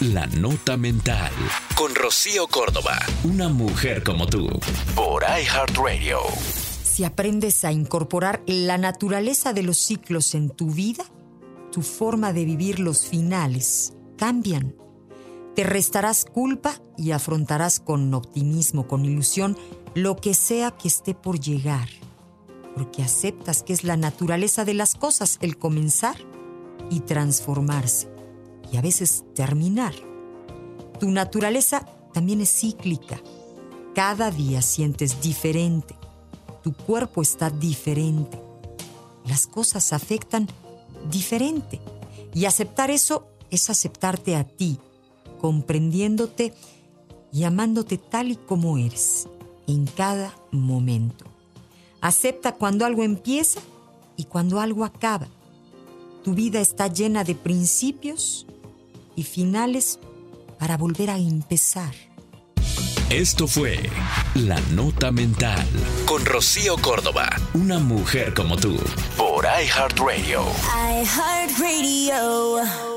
La Nota Mental. Con Rocío Córdoba. Una mujer como tú. Por iHeartRadio. Si aprendes a incorporar la naturaleza de los ciclos en tu vida, tu forma de vivir los finales cambian. Te restarás culpa y afrontarás con optimismo, con ilusión, lo que sea que esté por llegar. Porque aceptas que es la naturaleza de las cosas el comenzar y transformarse y a veces terminar. Tu naturaleza también es cíclica. Cada día sientes diferente. Tu cuerpo está diferente. Las cosas afectan diferente. Y aceptar eso es aceptarte a ti, comprendiéndote y amándote tal y como eres, en cada momento. Acepta cuando algo empieza y cuando algo acaba. Tu vida está llena de principios y finales para volver a empezar. Esto fue La Nota Mental con Rocío Córdoba, una mujer como tú, por iHeartRadio. iHeartRadio.